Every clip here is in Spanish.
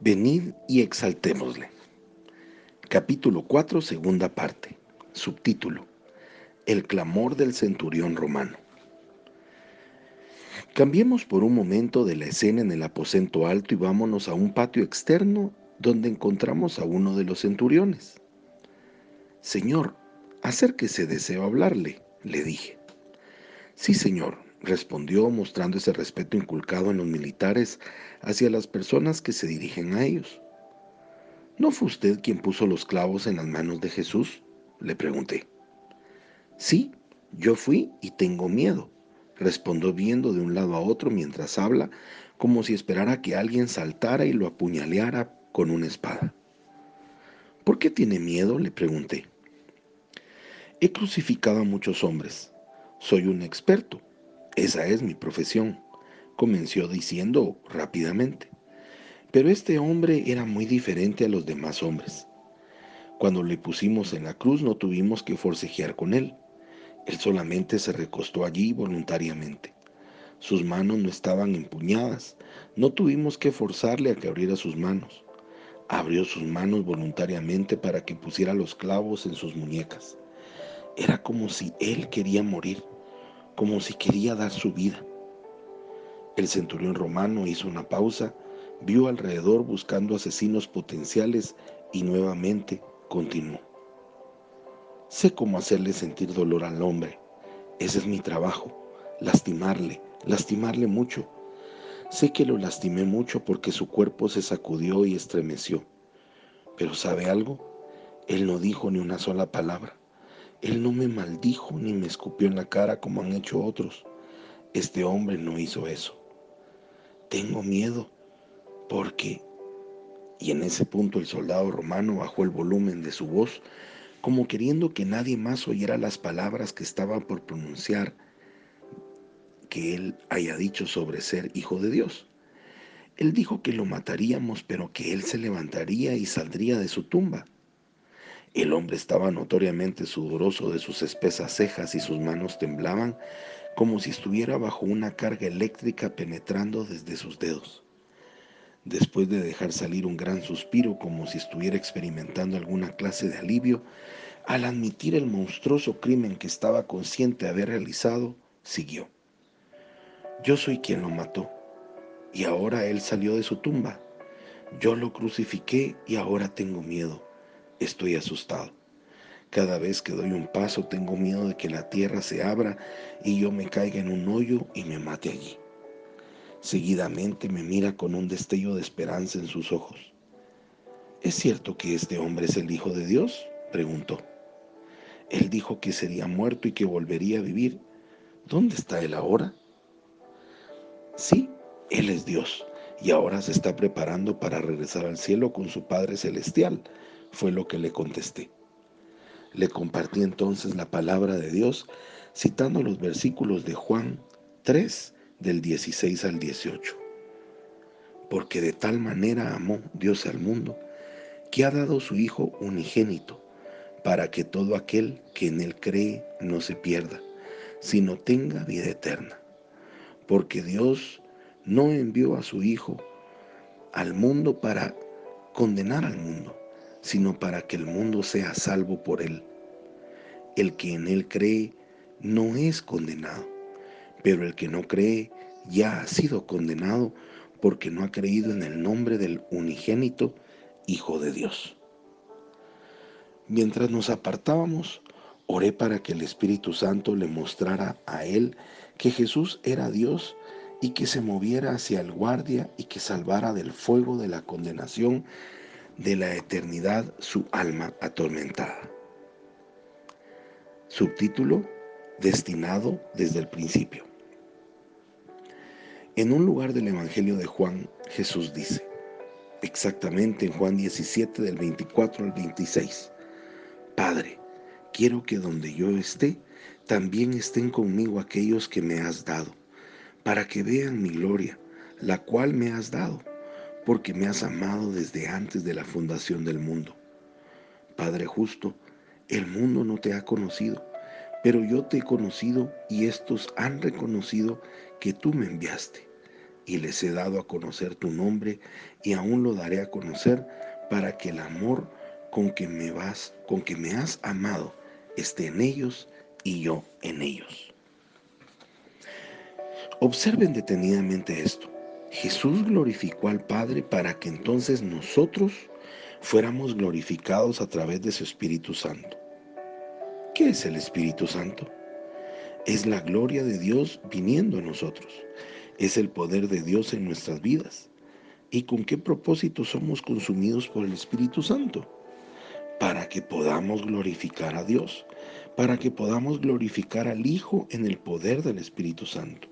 Venid y exaltémosle. Capítulo 4, segunda parte. Subtítulo. El clamor del centurión romano. Cambiemos por un momento de la escena en el aposento alto y vámonos a un patio externo donde encontramos a uno de los centuriones. Señor, acérquese, deseo hablarle, le dije. Sí, señor, respondió mostrando ese respeto inculcado en los militares hacia las personas que se dirigen a ellos. ¿No fue usted quien puso los clavos en las manos de Jesús? le pregunté. Sí, yo fui y tengo miedo, respondió viendo de un lado a otro mientras habla, como si esperara que alguien saltara y lo apuñaleara con una espada. ¿Por qué tiene miedo? le pregunté. He crucificado a muchos hombres. Soy un experto esa es mi profesión, comenzó diciendo rápidamente. Pero este hombre era muy diferente a los demás hombres. Cuando le pusimos en la cruz no tuvimos que forcejear con él. Él solamente se recostó allí voluntariamente. Sus manos no estaban empuñadas. No tuvimos que forzarle a que abriera sus manos. Abrió sus manos voluntariamente para que pusiera los clavos en sus muñecas. Era como si él quería morir como si quería dar su vida. El centurión romano hizo una pausa, vio alrededor buscando asesinos potenciales y nuevamente continuó. Sé cómo hacerle sentir dolor al hombre. Ese es mi trabajo, lastimarle, lastimarle mucho. Sé que lo lastimé mucho porque su cuerpo se sacudió y estremeció. Pero ¿sabe algo? Él no dijo ni una sola palabra. Él no me maldijo ni me escupió en la cara como han hecho otros. Este hombre no hizo eso. Tengo miedo porque... Y en ese punto el soldado romano bajó el volumen de su voz, como queriendo que nadie más oyera las palabras que estaba por pronunciar que él haya dicho sobre ser hijo de Dios. Él dijo que lo mataríamos, pero que él se levantaría y saldría de su tumba. El hombre estaba notoriamente sudoroso de sus espesas cejas y sus manos temblaban como si estuviera bajo una carga eléctrica penetrando desde sus dedos. Después de dejar salir un gran suspiro como si estuviera experimentando alguna clase de alivio, al admitir el monstruoso crimen que estaba consciente de haber realizado, siguió. Yo soy quien lo mató, y ahora él salió de su tumba. Yo lo crucifiqué y ahora tengo miedo estoy asustado. Cada vez que doy un paso tengo miedo de que la tierra se abra y yo me caiga en un hoyo y me mate allí. Seguidamente me mira con un destello de esperanza en sus ojos. ¿Es cierto que este hombre es el Hijo de Dios? preguntó. Él dijo que sería muerto y que volvería a vivir. ¿Dónde está él ahora? Sí, él es Dios y ahora se está preparando para regresar al cielo con su Padre Celestial fue lo que le contesté. Le compartí entonces la palabra de Dios citando los versículos de Juan 3 del 16 al 18. Porque de tal manera amó Dios al mundo que ha dado su Hijo unigénito para que todo aquel que en él cree no se pierda, sino tenga vida eterna. Porque Dios no envió a su Hijo al mundo para condenar al mundo, sino para que el mundo sea salvo por él. El que en él cree no es condenado, pero el que no cree ya ha sido condenado porque no ha creído en el nombre del unigénito Hijo de Dios. Mientras nos apartábamos, oré para que el Espíritu Santo le mostrara a él que Jesús era Dios y que se moviera hacia el guardia y que salvara del fuego de la condenación de la eternidad su alma atormentada. Subtítulo Destinado desde el principio. En un lugar del Evangelio de Juan, Jesús dice, exactamente en Juan 17 del 24 al 26, Padre, quiero que donde yo esté, también estén conmigo aquellos que me has dado, para que vean mi gloria, la cual me has dado porque me has amado desde antes de la fundación del mundo. Padre justo, el mundo no te ha conocido, pero yo te he conocido y estos han reconocido que tú me enviaste. y les he dado a conocer tu nombre y aún lo daré a conocer para que el amor con que me vas, con que me has amado, esté en ellos y yo en ellos. Observen detenidamente esto. Jesús glorificó al Padre para que entonces nosotros fuéramos glorificados a través de su Espíritu Santo. ¿Qué es el Espíritu Santo? Es la gloria de Dios viniendo a nosotros. Es el poder de Dios en nuestras vidas. ¿Y con qué propósito somos consumidos por el Espíritu Santo? Para que podamos glorificar a Dios, para que podamos glorificar al Hijo en el poder del Espíritu Santo.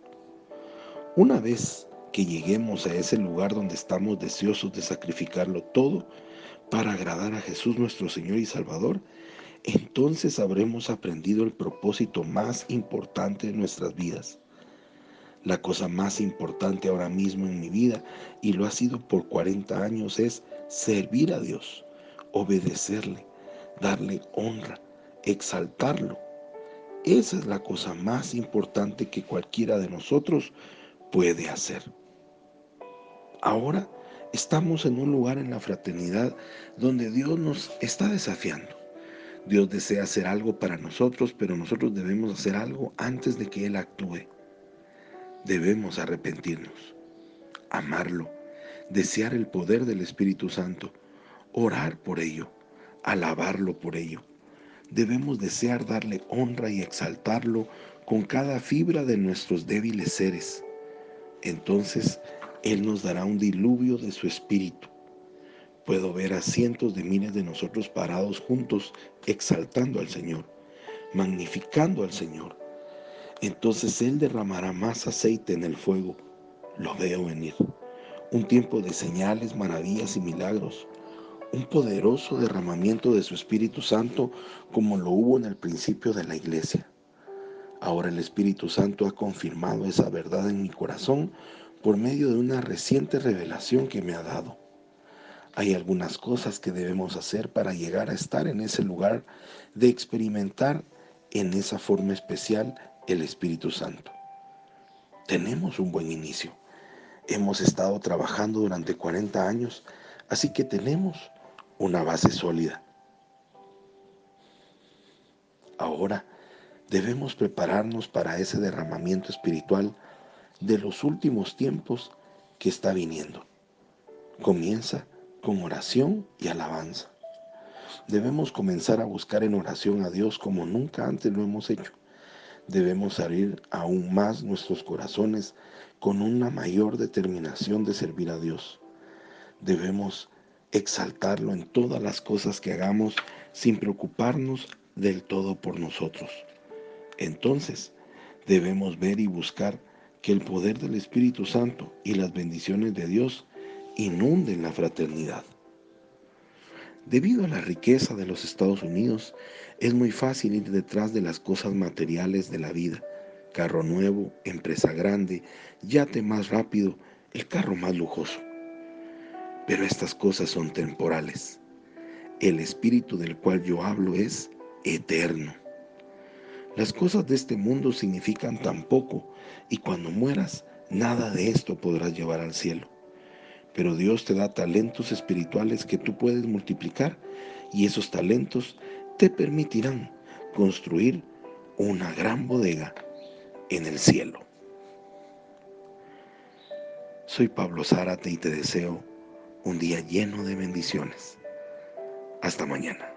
Una vez que lleguemos a ese lugar donde estamos deseosos de sacrificarlo todo para agradar a Jesús nuestro Señor y Salvador, entonces habremos aprendido el propósito más importante de nuestras vidas. La cosa más importante ahora mismo en mi vida, y lo ha sido por 40 años, es servir a Dios, obedecerle, darle honra, exaltarlo. Esa es la cosa más importante que cualquiera de nosotros puede hacer. Ahora estamos en un lugar en la fraternidad donde Dios nos está desafiando. Dios desea hacer algo para nosotros, pero nosotros debemos hacer algo antes de que Él actúe. Debemos arrepentirnos, amarlo, desear el poder del Espíritu Santo, orar por ello, alabarlo por ello. Debemos desear darle honra y exaltarlo con cada fibra de nuestros débiles seres. Entonces Él nos dará un diluvio de su Espíritu Puedo ver a cientos de miles de nosotros parados juntos, exaltando al Señor, magnificando al Señor. Entonces Él derramará más aceite en el fuego. Lo veo venir. Un tiempo de señales, maravillas y milagros. Un poderoso derramamiento de su Espíritu Santo como lo hubo en el principio de la iglesia. Ahora el Espíritu Santo ha confirmado esa verdad en mi corazón por medio de una reciente revelación que me ha dado. Hay algunas cosas que debemos hacer para llegar a estar en ese lugar de experimentar en esa forma especial el Espíritu Santo. Tenemos un buen inicio. Hemos estado trabajando durante 40 años, así que tenemos una base sólida. Ahora debemos prepararnos para ese derramamiento espiritual de los últimos tiempos que está viniendo. Comienza con oración y alabanza. Debemos comenzar a buscar en oración a Dios como nunca antes lo hemos hecho. Debemos abrir aún más nuestros corazones con una mayor determinación de servir a Dios. Debemos exaltarlo en todas las cosas que hagamos sin preocuparnos del todo por nosotros. Entonces, debemos ver y buscar que el poder del Espíritu Santo y las bendiciones de Dios inunden la fraternidad. Debido a la riqueza de los Estados Unidos, es muy fácil ir detrás de las cosas materiales de la vida. Carro nuevo, empresa grande, yate más rápido, el carro más lujoso. Pero estas cosas son temporales. El espíritu del cual yo hablo es eterno. Las cosas de este mundo significan tan poco y cuando mueras, nada de esto podrás llevar al cielo. Pero Dios te da talentos espirituales que tú puedes multiplicar y esos talentos te permitirán construir una gran bodega en el cielo. Soy Pablo Zárate y te deseo un día lleno de bendiciones. Hasta mañana.